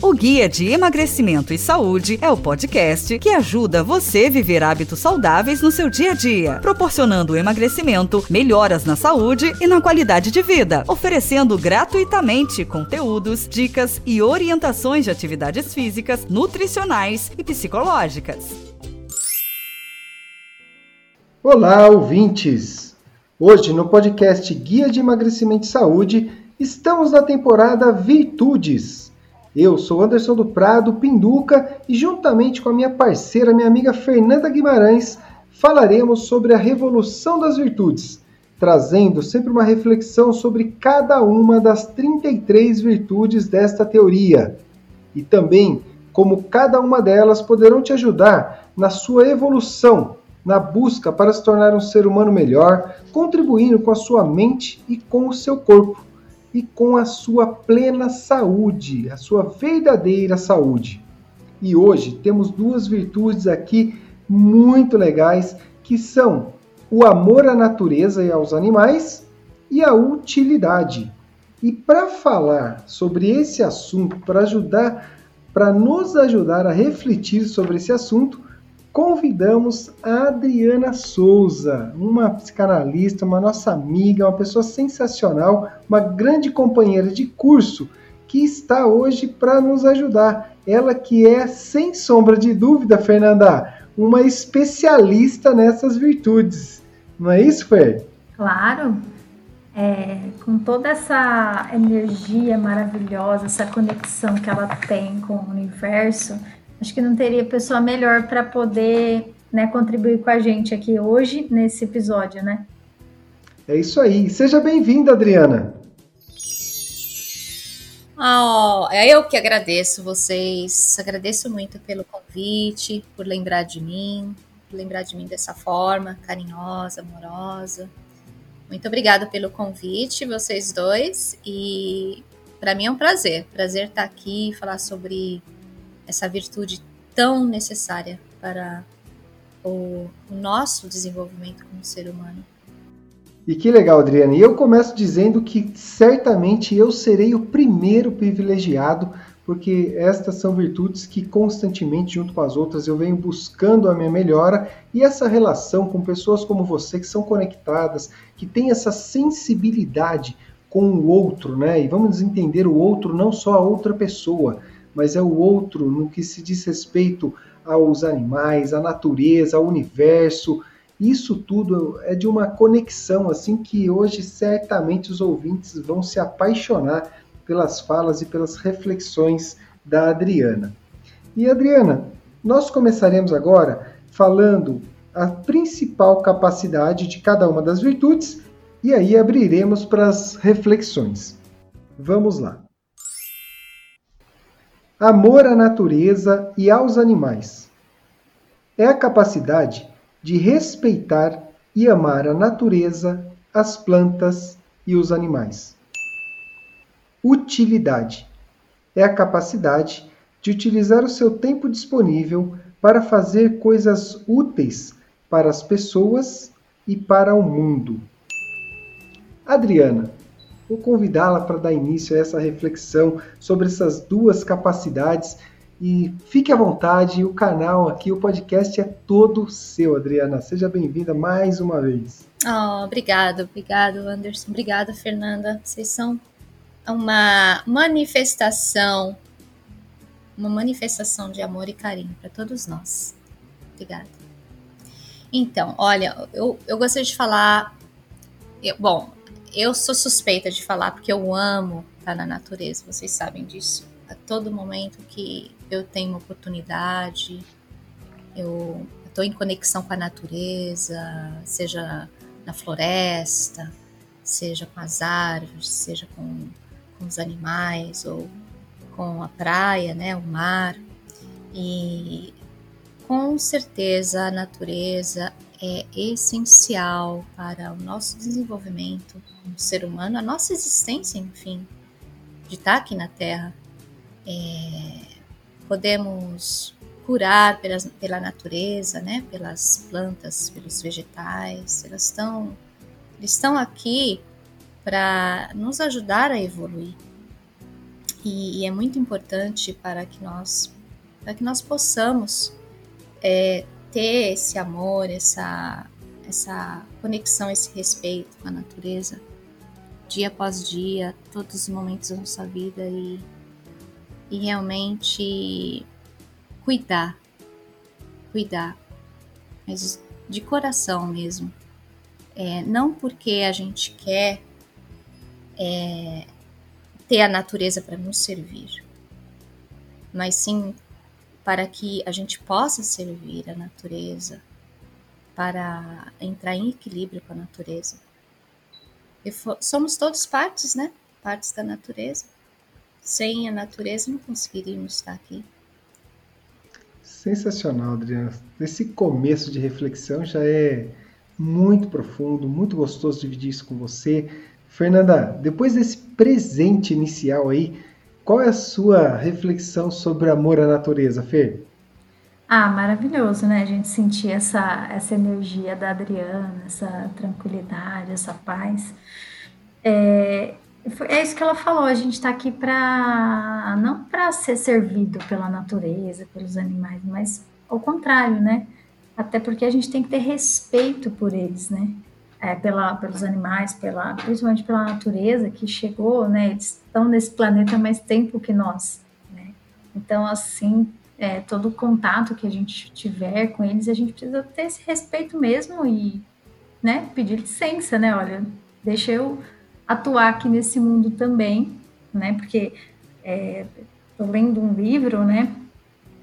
O Guia de Emagrecimento e Saúde é o podcast que ajuda você a viver hábitos saudáveis no seu dia a dia, proporcionando emagrecimento, melhoras na saúde e na qualidade de vida, oferecendo gratuitamente conteúdos, dicas e orientações de atividades físicas, nutricionais e psicológicas. Olá, ouvintes! Hoje, no podcast Guia de Emagrecimento e Saúde, estamos na temporada Virtudes eu sou Anderson do Prado, Pinduca, e juntamente com a minha parceira, minha amiga Fernanda Guimarães, falaremos sobre a revolução das virtudes, trazendo sempre uma reflexão sobre cada uma das 33 virtudes desta teoria. E também como cada uma delas poderão te ajudar na sua evolução, na busca para se tornar um ser humano melhor, contribuindo com a sua mente e com o seu corpo e com a sua plena saúde, a sua verdadeira saúde. E hoje temos duas virtudes aqui muito legais que são o amor à natureza e aos animais e a utilidade. E para falar sobre esse assunto, para ajudar, para nos ajudar a refletir sobre esse assunto, convidamos a Adriana Souza, uma psicanalista, uma nossa amiga, uma pessoa sensacional, uma grande companheira de curso que está hoje para nos ajudar. Ela que é, sem sombra de dúvida, Fernanda, uma especialista nessas virtudes. Não é isso, Fer? Claro. É, com toda essa energia maravilhosa, essa conexão que ela tem com o universo, Acho que não teria pessoa melhor para poder né, contribuir com a gente aqui hoje nesse episódio, né? É isso aí. Seja bem-vinda, Adriana. Oh, eu que agradeço vocês, agradeço muito pelo convite, por lembrar de mim, por lembrar de mim dessa forma carinhosa, amorosa. Muito obrigada pelo convite, vocês dois, e para mim é um prazer, prazer estar aqui falar sobre essa virtude tão necessária para o, nosso desenvolvimento como ser humano. E que legal, Adriana. E eu começo dizendo que certamente eu serei o primeiro privilegiado, porque estas são virtudes que constantemente, junto com as outras, eu venho buscando a minha melhora e essa relação com pessoas como você que são conectadas, que têm essa sensibilidade com o outro, né? E vamos entender o outro não só a outra pessoa, mas é o outro no que se diz respeito aos animais, à natureza, ao universo. Isso tudo é de uma conexão assim que hoje certamente os ouvintes vão se apaixonar pelas falas e pelas reflexões da Adriana. E Adriana, nós começaremos agora falando a principal capacidade de cada uma das virtudes e aí abriremos para as reflexões. Vamos lá amor à natureza e aos animais. É a capacidade de respeitar e amar a natureza, as plantas e os animais. Utilidade é a capacidade de utilizar o seu tempo disponível para fazer coisas úteis para as pessoas e para o mundo. Adriana, Vou convidá-la para dar início a essa reflexão sobre essas duas capacidades e fique à vontade, o canal aqui, o podcast é todo seu, Adriana. Seja bem-vinda mais uma vez. Oh, obrigado, obrigado, Anderson. Obrigada, Fernanda. Vocês são uma manifestação, uma manifestação de amor e carinho para todos nós. Obrigada. Então, olha, eu, eu gostaria de falar. Eu, bom, eu sou suspeita de falar porque eu amo estar na natureza, vocês sabem disso. A todo momento que eu tenho uma oportunidade, eu estou em conexão com a natureza, seja na floresta, seja com as árvores, seja com, com os animais ou com a praia, né, o mar. E com certeza a natureza é essencial para o nosso desenvolvimento como ser humano, a nossa existência, enfim, de estar aqui na Terra. É, podemos curar pela, pela natureza, né? pelas plantas, pelos vegetais, elas estão, eles estão aqui para nos ajudar a evoluir. E, e, é muito importante para que nós, para que nós possamos é, ter esse amor, essa, essa conexão, esse respeito com a natureza, dia após dia, todos os momentos da nossa vida e, e realmente cuidar, cuidar, mas de coração mesmo. É, não porque a gente quer é, ter a natureza para nos servir, mas sim para que a gente possa servir a natureza, para entrar em equilíbrio com a natureza. E somos todos partes, né? Partes da natureza. Sem a natureza não conseguiríamos estar aqui. Sensacional, Adriana. Esse começo de reflexão já é muito profundo, muito gostoso dividir isso com você. Fernanda, depois desse presente inicial aí, qual é a sua reflexão sobre amor à natureza, Fer? Ah, maravilhoso, né? A gente sentir essa, essa energia da Adriana, essa tranquilidade, essa paz. É, é isso que ela falou, a gente está aqui para não para ser servido pela natureza, pelos animais, mas ao contrário, né? Até porque a gente tem que ter respeito por eles, né? É, pela, pelos animais, pela, principalmente pela natureza que chegou, né? Eles estão nesse planeta mais tempo que nós, né? Então, assim, é, todo o contato que a gente tiver com eles, a gente precisa ter esse respeito mesmo e, né? Pedir licença, né? Olha, deixa eu atuar aqui nesse mundo também, né? Porque é, lendo um livro, né?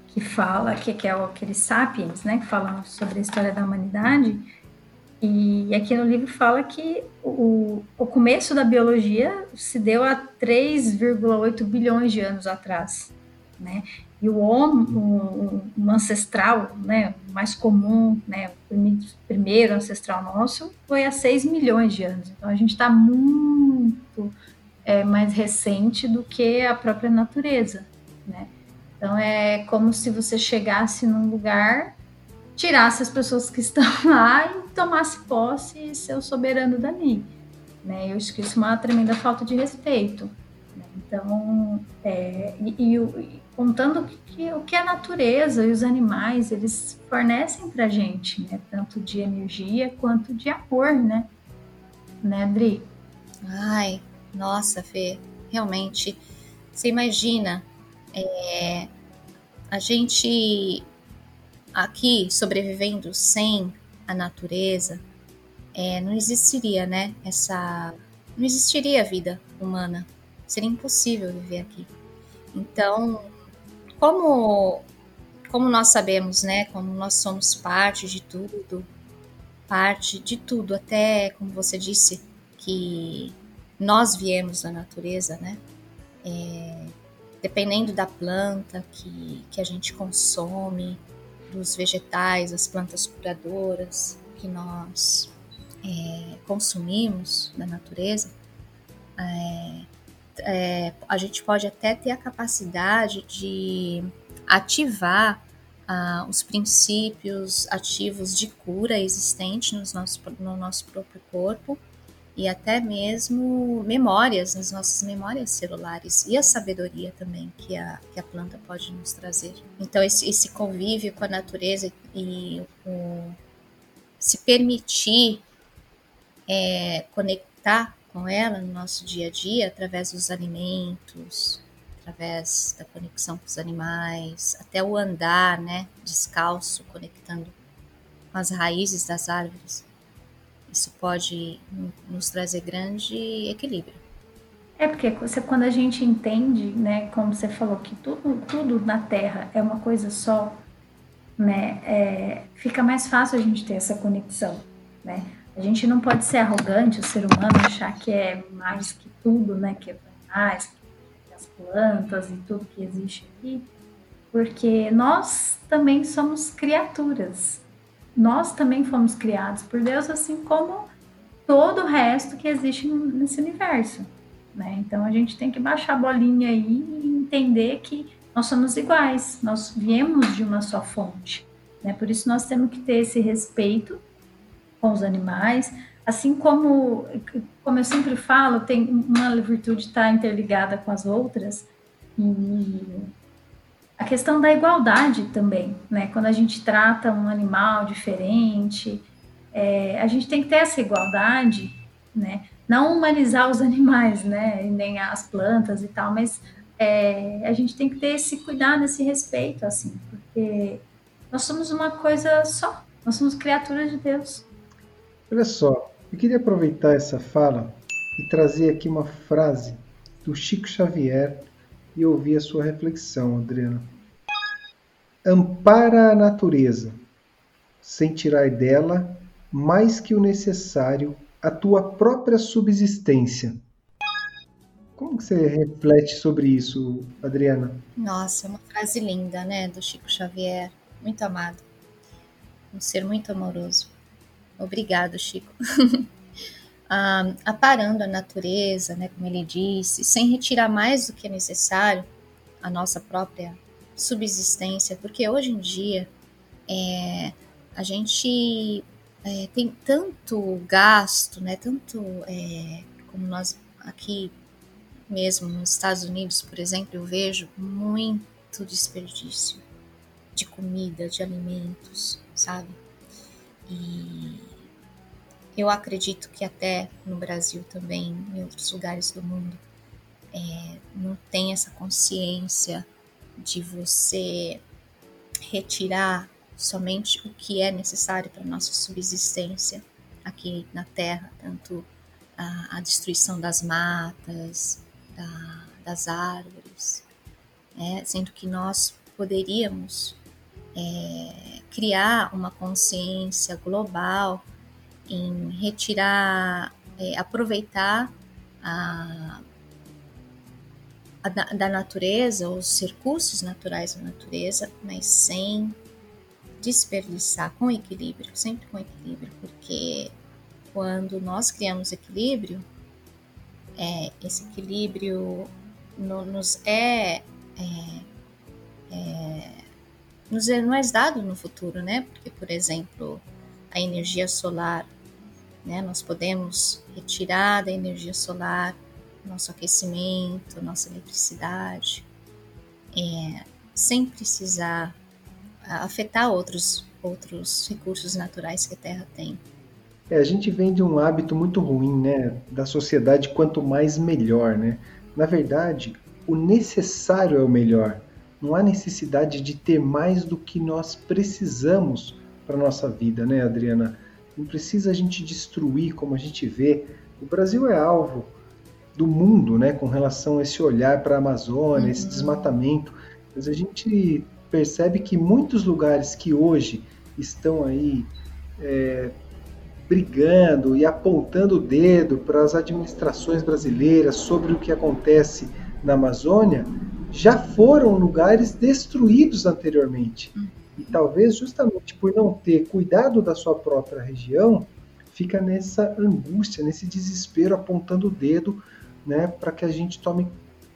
Que fala, que, que é aquele Sapiens, né? Que fala sobre a história da humanidade. E aqui no livro fala que o, o começo da biologia se deu há 3,8 bilhões de anos atrás, né? E o homem, o, ancestral, né, mais comum, né, primeiro ancestral nosso, foi há 6 milhões de anos. Então a gente está muito é, mais recente do que a própria natureza, né? Então é como se você chegasse num lugar, tirasse as pessoas que estão lá e tomasse posse e ser o soberano dali. Né? Eu acho que isso é uma tremenda falta de respeito. Né? Então, é, e, e, contando que, que, o que a natureza e os animais eles fornecem para gente, né? Tanto de energia quanto de amor, né? Né? Ai, nossa, Fê, realmente. Você imagina é, a gente aqui sobrevivendo sem a natureza, é, não existiria, né? Essa, não existiria vida humana. Seria impossível viver aqui. Então, como, como nós sabemos, né? Como nós somos parte de tudo, parte de tudo, até como você disse que nós viemos da natureza, né? É, dependendo da planta que, que a gente consome, dos vegetais, as plantas curadoras que nós é, consumimos da natureza, é, é, a gente pode até ter a capacidade de ativar ah, os princípios ativos de cura existentes no nosso, no nosso próprio corpo e até mesmo memórias, nas nossas memórias celulares e a sabedoria também que a, que a planta pode nos trazer. Então, esse, esse convívio com a natureza e o, se permitir é, conectar com ela no nosso dia a dia, através dos alimentos, através da conexão com os animais, até o andar, né, descalço, conectando com as raízes das árvores. Isso pode nos trazer grande equilíbrio. É porque você, quando a gente entende, né, como você falou, que tudo, tudo na Terra é uma coisa só, né, é, fica mais fácil a gente ter essa conexão, né? A gente não pode ser arrogante, o ser humano, achar que é mais que tudo, né? Que é mais que as plantas e tudo que existe aqui, porque nós também somos criaturas. Nós também fomos criados por Deus, assim como todo o resto que existe nesse universo. Né? Então a gente tem que baixar a bolinha aí e entender que nós somos iguais, nós viemos de uma só fonte. Né? Por isso nós temos que ter esse respeito com os animais, assim como, como eu sempre falo, tem uma virtude está interligada com as outras. E a questão da igualdade também, né? Quando a gente trata um animal diferente, é, a gente tem que ter essa igualdade, né? Não humanizar os animais, né? Nem as plantas e tal, mas é, a gente tem que ter esse cuidado, esse respeito, assim, porque nós somos uma coisa só, nós somos criaturas de Deus. Olha só, eu queria aproveitar essa fala e trazer aqui uma frase do Chico Xavier e ouvir a sua reflexão, Adriana. Ampara a natureza, sem tirar dela mais que o necessário a tua própria subsistência. Como que você reflete sobre isso, Adriana? Nossa, é uma frase linda, né, do Chico Xavier, muito amado, um ser muito amoroso. Obrigado, Chico. ah, aparando a natureza, né, como ele disse, sem retirar mais do que é necessário a nossa própria subsistência, porque hoje em dia é, a gente é, tem tanto gasto, né, tanto é, como nós aqui mesmo nos Estados Unidos, por exemplo, eu vejo muito desperdício de comida, de alimentos, sabe? E eu acredito que até no Brasil também, em outros lugares do mundo, é, não tem essa consciência de você retirar somente o que é necessário para nossa subsistência aqui na Terra, tanto a, a destruição das matas, da, das árvores, né? sendo que nós poderíamos é, criar uma consciência global em retirar, é, aproveitar a, a, da natureza, os recursos naturais da natureza, mas sem desperdiçar, com equilíbrio, sempre com equilíbrio, porque quando nós criamos equilíbrio, é, esse equilíbrio no, nos é, é, é nos é, é dado no futuro, né? Porque, por exemplo, a energia solar, né? Nós podemos retirar da energia solar nosso aquecimento, nossa eletricidade, é, sem precisar afetar outros outros recursos naturais que a Terra tem. É, a gente vem de um hábito muito ruim, né? Da sociedade, quanto mais melhor, né? Na verdade, o necessário é o melhor. Não há necessidade de ter mais do que nós precisamos para nossa vida, né, Adriana? Não precisa a gente destruir, como a gente vê. O Brasil é alvo do mundo, né, com relação a esse olhar para a Amazônia, uhum. esse desmatamento. Mas a gente percebe que muitos lugares que hoje estão aí é, brigando e apontando o dedo para as administrações brasileiras sobre o que acontece na Amazônia já foram lugares destruídos anteriormente. E talvez justamente por não ter cuidado da sua própria região, fica nessa angústia, nesse desespero, apontando o dedo né, para que a gente tome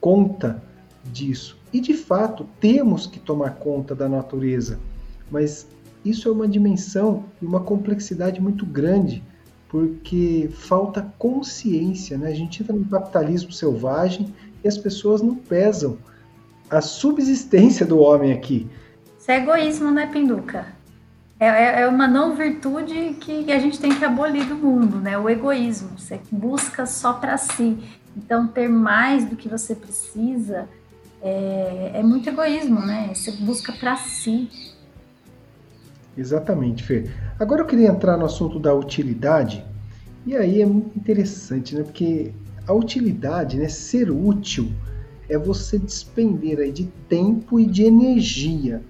conta disso. E de fato, temos que tomar conta da natureza, mas isso é uma dimensão e uma complexidade muito grande, porque falta consciência, né? A gente entra no capitalismo selvagem e as pessoas não pesam a subsistência do homem aqui. Isso é egoísmo, né, Pinduca? É, é, é uma não virtude que a gente tem que abolir do mundo, né? O egoísmo. Você busca só para si. Então, ter mais do que você precisa é, é muito egoísmo, né? Você busca para si. Exatamente, Fê. Agora eu queria entrar no assunto da utilidade, e aí é muito interessante, né? Porque a utilidade, né, ser útil, é você despender aí de tempo e de energia.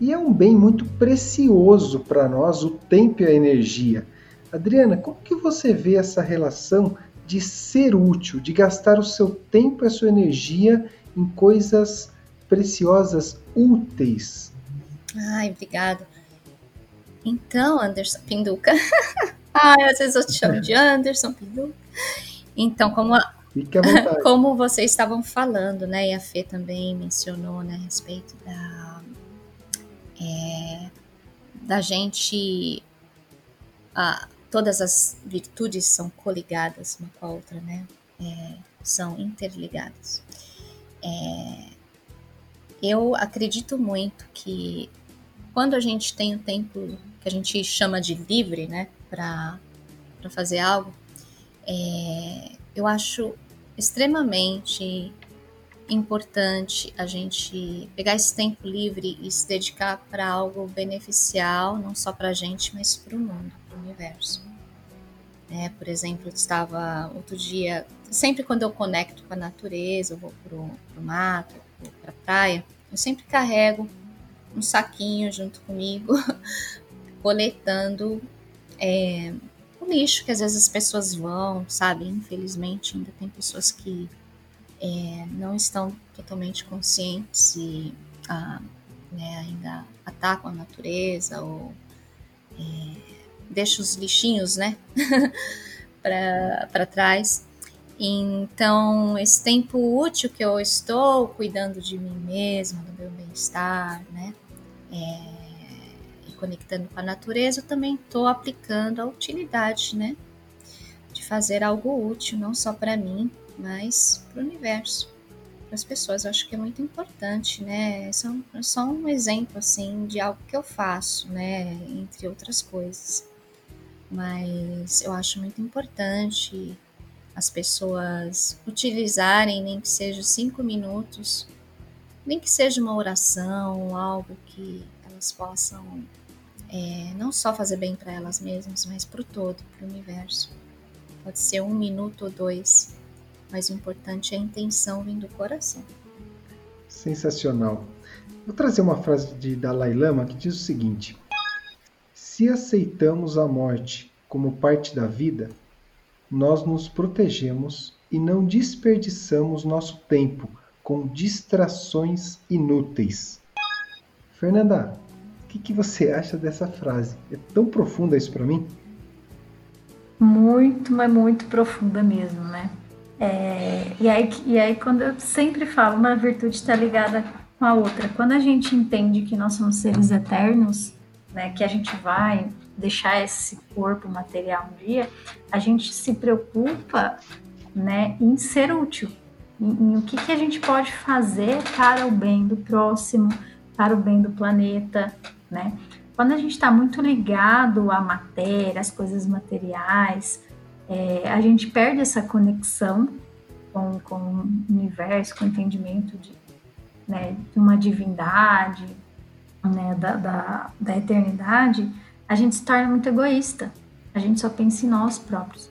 E é um bem muito precioso para nós, o tempo e a energia. Adriana, como que você vê essa relação de ser útil, de gastar o seu tempo e a sua energia em coisas preciosas, úteis? Ai, obrigado. Então, Anderson Pinduca. Ai, às vezes eu te chamo de Anderson Pinduca. Então, como, a, como vocês estavam falando, né? E a Fê também mencionou né, a respeito da, é, da gente. Todas as virtudes são coligadas uma com a outra, né? É, são interligadas. É, eu acredito muito que quando a gente tem o tempo que a gente chama de livre, né, para fazer algo, é, eu acho extremamente importante a gente pegar esse tempo livre e se dedicar para algo beneficial, não só para a gente, mas para o mundo, para o universo. É, por exemplo, eu estava outro dia, sempre quando eu conecto com a natureza, eu vou para o mato, para a praia, eu sempre carrego um saquinho junto comigo, coletando é, o lixo que às vezes as pessoas vão, sabe? Infelizmente ainda tem pessoas que é, não estão totalmente conscientes e ah, né, ainda atacam a natureza ou é, deixam os lixinhos, né, para trás. Então, esse tempo útil que eu estou cuidando de mim mesma, do meu bem-estar, né, é, e conectando com a natureza, eu também estou aplicando a utilidade, né, de fazer algo útil, não só para mim, mas para o universo, para as pessoas. Eu acho que é muito importante, né? É só, é só um exemplo, assim, de algo que eu faço, né, entre outras coisas. Mas eu acho muito importante as pessoas utilizarem, nem que seja cinco minutos, nem que seja uma oração, algo que elas possam é, não só fazer bem para elas mesmas, mas para o todo, para o universo. Pode ser um minuto ou dois, mas o importante é a intenção vindo do coração. Sensacional. Vou trazer uma frase de Dalai Lama que diz o seguinte: Se aceitamos a morte como parte da vida, nós nos protegemos e não desperdiçamos nosso tempo com distrações inúteis. Fernanda, o que, que, você acha dessa frase? É tão profunda isso para mim? Muito, mas muito profunda mesmo, né? É, e, aí, e aí, quando eu sempre falo, uma virtude está ligada com a outra. Quando a gente entende que nós somos seres eternos, né, que a gente vai deixar esse corpo material um dia, a gente se preocupa né, em ser útil, em, em o que, que a gente pode fazer para o bem do próximo, para o bem do planeta, né? Quando a gente está muito ligado à matéria, às coisas materiais, é, a gente perde essa conexão com, com o universo, com o entendimento de, né, de uma divindade, né, da, da, da eternidade, a gente se torna muito egoísta. A gente só pensa em nós próprios.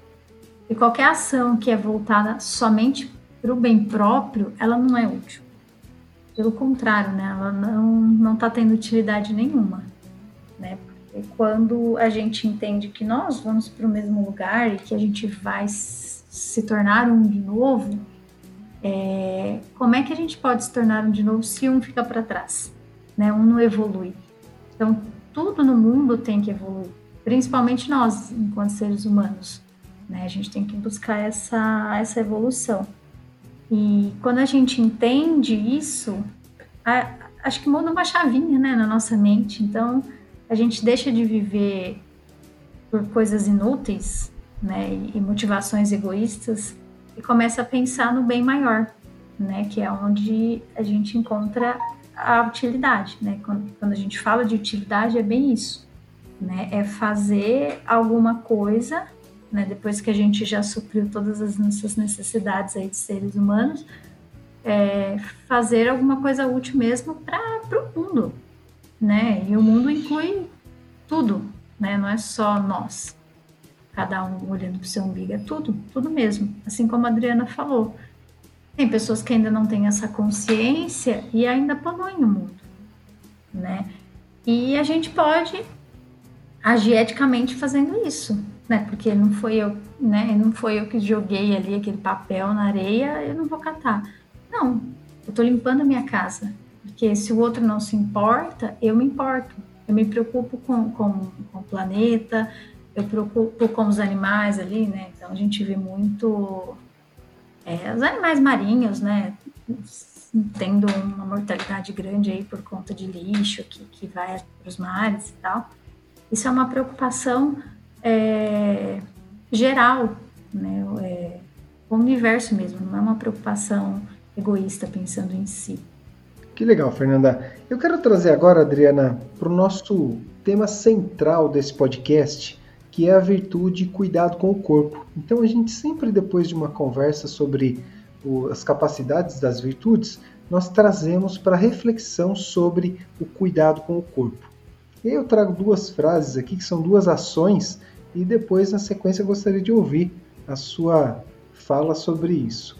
E qualquer ação que é voltada somente para o bem próprio, ela não é útil. Pelo contrário, né? ela não está tendo utilidade nenhuma. Né? Quando a gente entende que nós vamos para o mesmo lugar e que a gente vai se tornar um de novo, é, como é que a gente pode se tornar um de novo se um fica para trás? Né? Um não evolui. Então, tudo no mundo tem que evoluir, principalmente nós, enquanto seres humanos. Né? A gente tem que buscar essa, essa evolução. E quando a gente entende isso, a, acho que muda uma chavinha né, na nossa mente. Então, a gente deixa de viver por coisas inúteis né, e motivações egoístas e começa a pensar no bem maior, né, que é onde a gente encontra a utilidade, né? Quando, quando a gente fala de utilidade é bem isso, né? É fazer alguma coisa, né? Depois que a gente já supriu todas as nossas necessidades aí de seres humanos, é fazer alguma coisa útil mesmo para o mundo, né? E o mundo inclui tudo, né? Não é só nós, cada um olhando para o seu umbigo, é tudo, tudo mesmo. Assim como a Adriana falou, tem pessoas que ainda não têm essa consciência e ainda poluem o mundo, né? E a gente pode agir eticamente fazendo isso, né? Porque não foi eu, né? Não foi eu que joguei ali aquele papel na areia, eu não vou catar. Não, eu tô limpando a minha casa. Porque se o outro não se importa, eu me importo. Eu me preocupo com, com, com o planeta, eu preocupo com os animais ali, né? Então a gente vê muito é, os animais marinhos, né, tendo uma mortalidade grande aí por conta de lixo que, que vai para os mares e tal. Isso é uma preocupação é, geral, né, é, o universo mesmo, não é uma preocupação egoísta pensando em si. Que legal, Fernanda. Eu quero trazer agora, Adriana, para o nosso tema central desse podcast, que é a virtude cuidado com o corpo. Então, a gente sempre, depois de uma conversa sobre o, as capacidades das virtudes, nós trazemos para reflexão sobre o cuidado com o corpo. E eu trago duas frases aqui, que são duas ações, e depois, na sequência, eu gostaria de ouvir a sua fala sobre isso.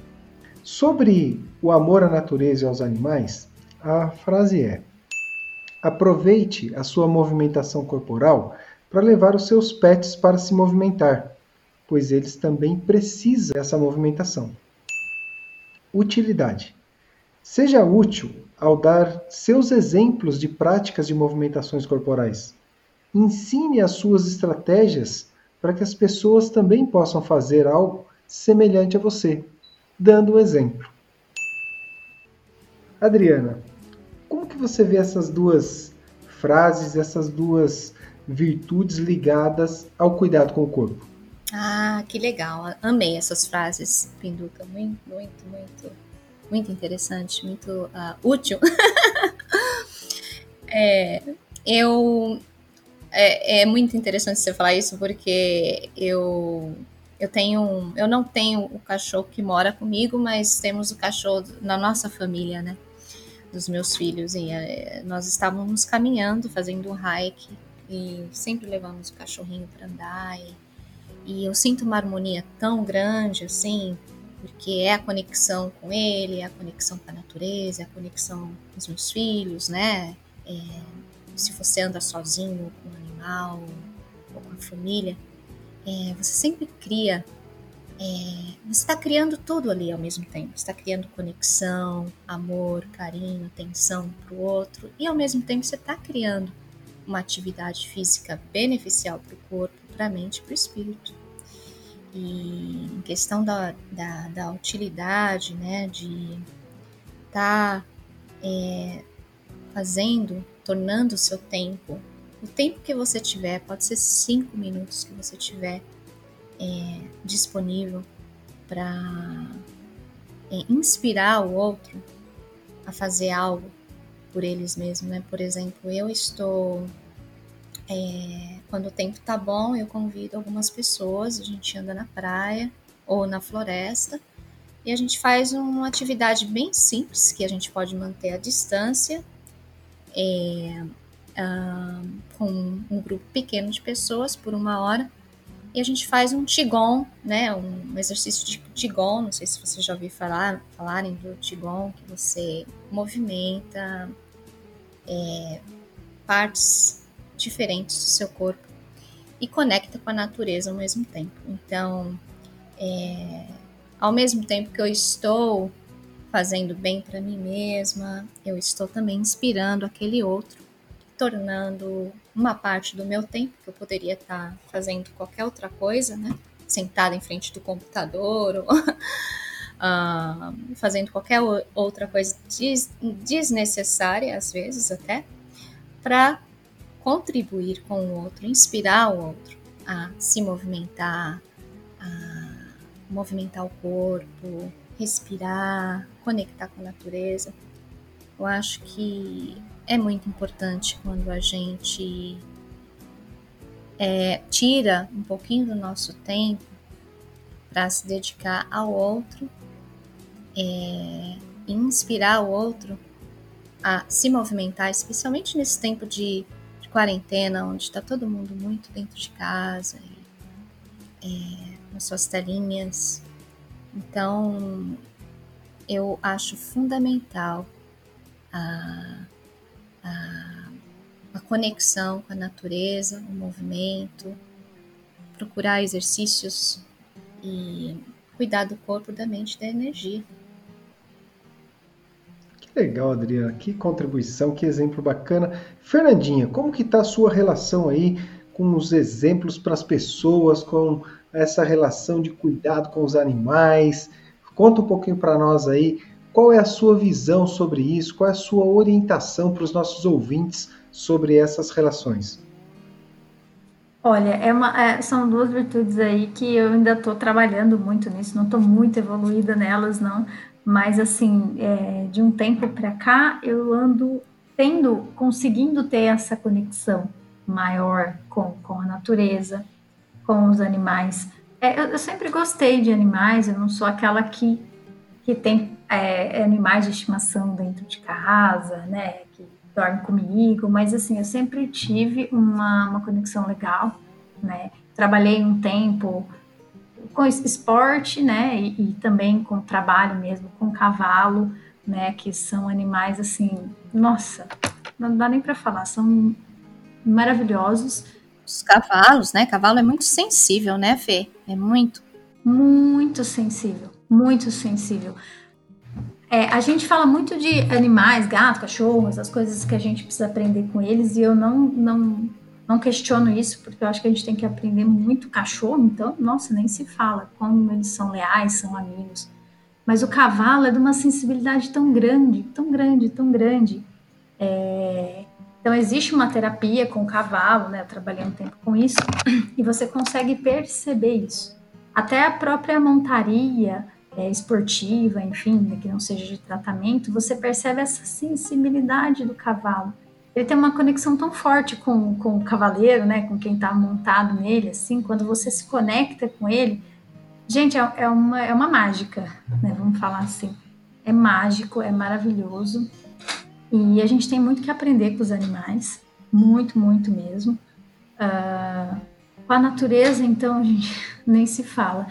Sobre o amor à natureza e aos animais, a frase é: Aproveite a sua movimentação corporal para levar os seus pets para se movimentar, pois eles também precisam dessa movimentação. Utilidade: Seja útil ao dar seus exemplos de práticas de movimentações corporais. Ensine as suas estratégias para que as pessoas também possam fazer algo semelhante a você, dando um exemplo. Adriana, você vê essas duas frases, essas duas virtudes ligadas ao cuidado com o corpo? Ah, que legal. Amei essas frases, Pinduca. Muito, muito, muito, muito interessante, muito uh, útil. é, eu é, é, muito interessante você falar isso porque eu eu tenho eu não tenho o cachorro que mora comigo, mas temos o cachorro na nossa família, né? Dos meus filhos. E é, nós estávamos caminhando, fazendo um hike e sempre levamos o cachorrinho para andar. E, e eu sinto uma harmonia tão grande assim, porque é a conexão com ele, é a conexão com a natureza, é a conexão com os meus filhos, né? É, se você anda sozinho com um animal ou com a família, é, você sempre cria é, você está criando tudo ali ao mesmo tempo. Você está criando conexão, amor, carinho, atenção para o outro, e ao mesmo tempo você está criando uma atividade física beneficial para o corpo, para a mente para o espírito. E em questão da, da, da utilidade, né, de estar tá, é, fazendo, tornando o seu tempo, o tempo que você tiver, pode ser cinco minutos que você tiver é, disponível para é, inspirar o outro a fazer algo por eles mesmos, né? Por exemplo, eu estou é, quando o tempo tá bom, eu convido algumas pessoas, a gente anda na praia ou na floresta e a gente faz uma atividade bem simples que a gente pode manter à distância, é, ah, com um grupo pequeno de pessoas por uma hora e a gente faz um Qigong, né, um exercício de Qigong, não sei se você já ouviu falar, falarem do Qigong, que você movimenta é, partes diferentes do seu corpo e conecta com a natureza ao mesmo tempo. Então, é, ao mesmo tempo que eu estou fazendo bem para mim mesma, eu estou também inspirando aquele outro tornando uma parte do meu tempo, que eu poderia estar fazendo qualquer outra coisa, né? Sentada em frente do computador ou uh, fazendo qualquer outra coisa des desnecessária, às vezes até, para contribuir com o outro, inspirar o outro a se movimentar, a movimentar o corpo, respirar, conectar com a natureza. Eu acho que é muito importante quando a gente é, tira um pouquinho do nosso tempo para se dedicar ao outro é, inspirar o outro a se movimentar, especialmente nesse tempo de, de quarentena, onde está todo mundo muito dentro de casa, e, é, nas suas telinhas. Então, eu acho fundamental a a, a conexão com a natureza, o movimento, procurar exercícios e cuidar do corpo, da mente da energia. Que legal, Adriana. Que contribuição, que exemplo bacana. Fernandinha, como que está a sua relação aí com os exemplos para as pessoas, com essa relação de cuidado com os animais? Conta um pouquinho para nós aí qual é a sua visão sobre isso? Qual é a sua orientação para os nossos ouvintes sobre essas relações? Olha, é uma, é, são duas virtudes aí que eu ainda estou trabalhando muito nisso, não estou muito evoluída nelas, não, Mas assim, é, de um tempo para cá, eu ando tendo, conseguindo ter essa conexão maior com, com a natureza, com os animais. É, eu, eu, sempre gostei de animais, eu não sou aquela que, que tem é, animais de estimação dentro de casa, né, que dorme comigo, mas assim, eu sempre tive uma, uma conexão legal, né, trabalhei um tempo com esporte, né, e, e também com trabalho mesmo, com cavalo, né, que são animais assim, nossa, não dá nem para falar, são maravilhosos. Os cavalos, né? Cavalo é muito sensível, né, Fê? É muito. Muito sensível, muito sensível. É, a gente fala muito de animais, gato, cachorro, as coisas que a gente precisa aprender com eles, e eu não, não, não questiono isso, porque eu acho que a gente tem que aprender muito cachorro, então, nossa, nem se fala como eles são leais, são amigos. Mas o cavalo é de uma sensibilidade tão grande, tão grande, tão grande. É, então, existe uma terapia com o cavalo, né? Eu trabalhei um tempo com isso, e você consegue perceber isso. Até a própria montaria é, esportiva, enfim, né, que não seja de tratamento, você percebe essa sensibilidade do cavalo. Ele tem uma conexão tão forte com, com o cavaleiro, né? Com quem está montado nele, assim, quando você se conecta com ele. Gente, é, é, uma, é uma mágica, né? Vamos falar assim. É mágico, é maravilhoso. E a gente tem muito que aprender com os animais, muito, muito mesmo. Uh, com a natureza, então, a gente nem se fala.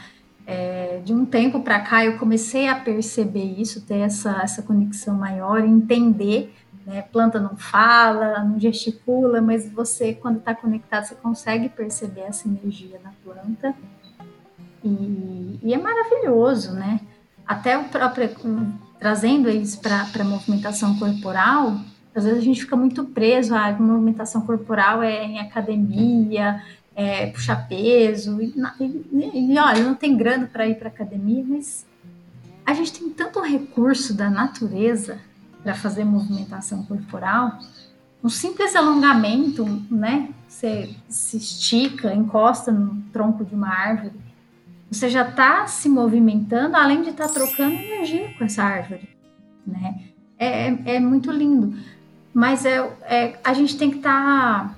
É, de um tempo para cá, eu comecei a perceber isso, ter essa, essa conexão maior, entender. Né? Planta não fala, não gesticula, mas você, quando está conectado, você consegue perceber essa energia na planta. E, e é maravilhoso, né? Até o próprio trazendo isso para a movimentação corporal, às vezes a gente fica muito preso à movimentação corporal é em academia, é puxar peso, e, e, e olha, não tem grana para ir para academia, mas a gente tem tanto recurso da natureza para fazer movimentação corporal, um simples alongamento, né? Você se estica, encosta no tronco de uma árvore, você já está se movimentando, além de estar tá trocando energia com essa árvore, né? É, é, é muito lindo, mas é, é, a gente tem que estar tá,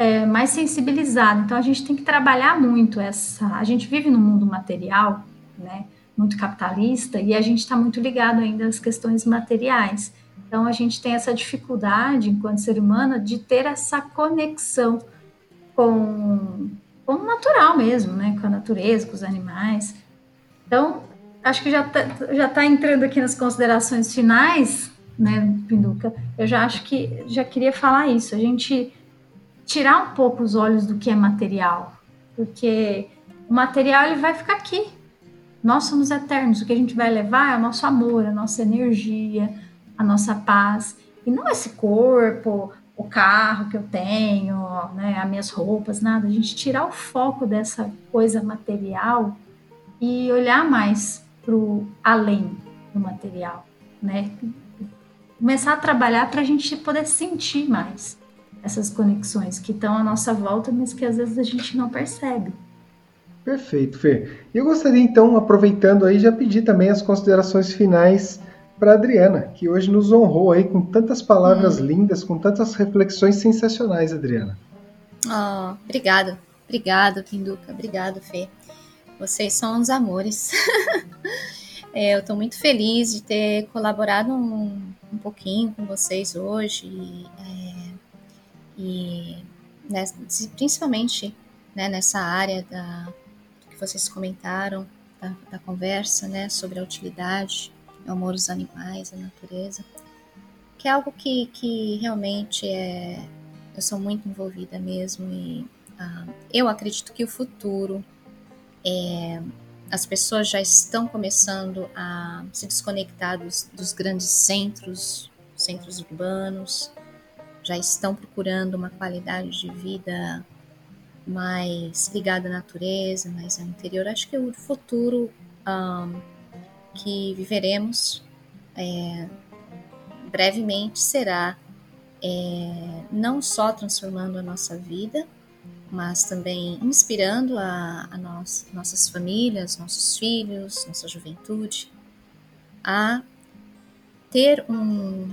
é, mais sensibilizado. Então a gente tem que trabalhar muito essa. A gente vive num mundo material, né? Muito capitalista e a gente está muito ligado ainda às questões materiais. Então a gente tem essa dificuldade, enquanto ser humano, de ter essa conexão com como natural mesmo, né? Com a natureza, com os animais. Então, acho que já está já tá entrando aqui nas considerações finais, né, Pinduca? Eu já acho que já queria falar isso. A gente tirar um pouco os olhos do que é material, porque o material ele vai ficar aqui. Nós somos eternos. O que a gente vai levar é o nosso amor, a nossa energia, a nossa paz. E não esse corpo, o carro que eu tenho, né, as minhas roupas, nada. A gente tirar o foco dessa coisa material e olhar mais para o além do material, né? Começar a trabalhar para a gente poder sentir mais essas conexões que estão à nossa volta, mas que às vezes a gente não percebe. Perfeito, Fer. Eu gostaria então, aproveitando aí, já pedir também as considerações finais para Adriana, que hoje nos honrou aí com tantas palavras hum. lindas, com tantas reflexões sensacionais, Adriana. Oh, obrigado. Obrigado, Pinduca. Obrigado, Fê. Vocês são uns amores. é, eu estou muito feliz de ter colaborado um, um pouquinho com vocês hoje. E, é, e né, principalmente né, nessa área da, que vocês comentaram, da, da conversa né, sobre a utilidade o amor aos animais, à natureza, que é algo que, que realmente é. Eu sou muito envolvida mesmo e uh, eu acredito que o futuro é, as pessoas já estão começando a se desconectar dos, dos grandes centros, centros urbanos, já estão procurando uma qualidade de vida mais ligada à natureza, mais ao interior. Acho que o futuro um, que viveremos é, brevemente será é, não só transformando a nossa vida, mas também inspirando a, a nós, nossas famílias, nossos filhos, nossa juventude, a ter um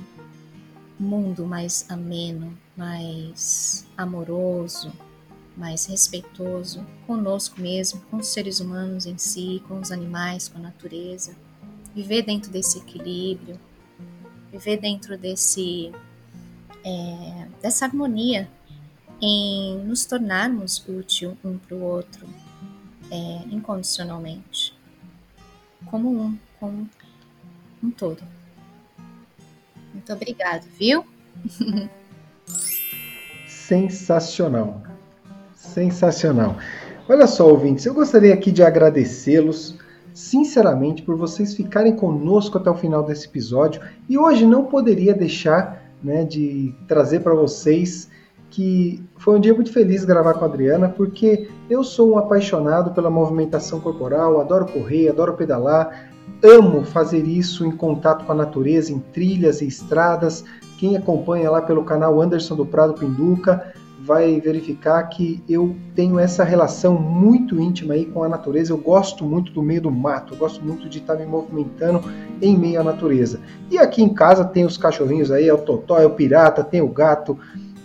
mundo mais ameno, mais amoroso, mais respeitoso conosco mesmo, com os seres humanos em si, com os animais, com a natureza. Viver dentro desse equilíbrio, viver dentro desse é, dessa harmonia em nos tornarmos útil um para o outro é, incondicionalmente, como um, como um todo. Muito obrigado, viu? Sensacional. Sensacional. Olha só, ouvintes, eu gostaria aqui de agradecê-los sinceramente por vocês ficarem conosco até o final desse episódio e hoje não poderia deixar né, de trazer para vocês que foi um dia muito feliz gravar com a Adriana, porque eu sou um apaixonado pela movimentação corporal, adoro correr, adoro pedalar, amo fazer isso em contato com a natureza, em trilhas e estradas. Quem acompanha lá pelo canal Anderson do Prado Pinduca vai verificar que eu tenho essa relação muito íntima aí com a natureza. Eu gosto muito do meio do mato, eu gosto muito de estar me movimentando em meio à natureza. E aqui em casa tem os cachorrinhos aí, é o Totó, é o Pirata, tem o gato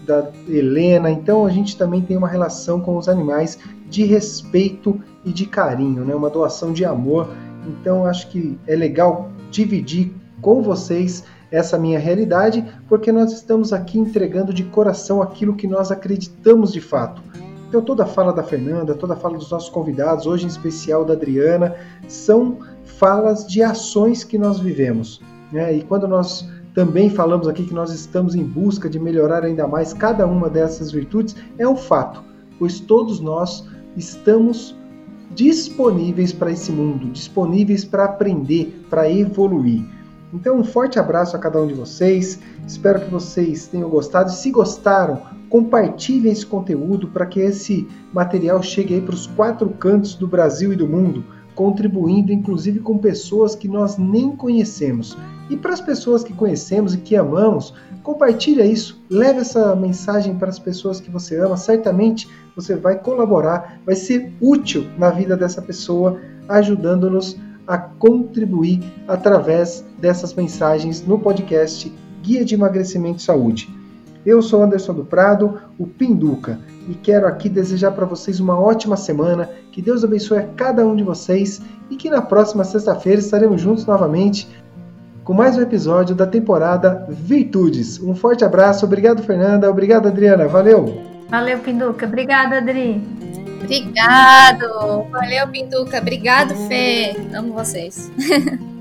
da Helena. Então a gente também tem uma relação com os animais de respeito e de carinho, né? Uma doação de amor. Então acho que é legal dividir com vocês essa minha realidade, porque nós estamos aqui entregando de coração aquilo que nós acreditamos de fato. Então, toda a fala da Fernanda, toda a fala dos nossos convidados, hoje em especial da Adriana, são falas de ações que nós vivemos. Né? E quando nós também falamos aqui que nós estamos em busca de melhorar ainda mais cada uma dessas virtudes, é um fato, pois todos nós estamos disponíveis para esse mundo, disponíveis para aprender, para evoluir. Então, um forte abraço a cada um de vocês. Espero que vocês tenham gostado. Se gostaram, compartilhem esse conteúdo para que esse material chegue aí para os quatro cantos do Brasil e do mundo, contribuindo inclusive com pessoas que nós nem conhecemos. E para as pessoas que conhecemos e que amamos, compartilha isso, leve essa mensagem para as pessoas que você ama. Certamente você vai colaborar, vai ser útil na vida dessa pessoa, ajudando-nos a contribuir através dessas mensagens no podcast Guia de Emagrecimento e Saúde. Eu sou Anderson do Prado, o Pinduca, e quero aqui desejar para vocês uma ótima semana, que Deus abençoe a cada um de vocês e que na próxima sexta-feira estaremos juntos novamente com mais um episódio da temporada Virtudes. Um forte abraço, obrigado Fernanda, obrigado Adriana, valeu! Valeu Pinduca, obrigada Adri! Obrigado! Valeu Pinduca, obrigado Fê, amo vocês!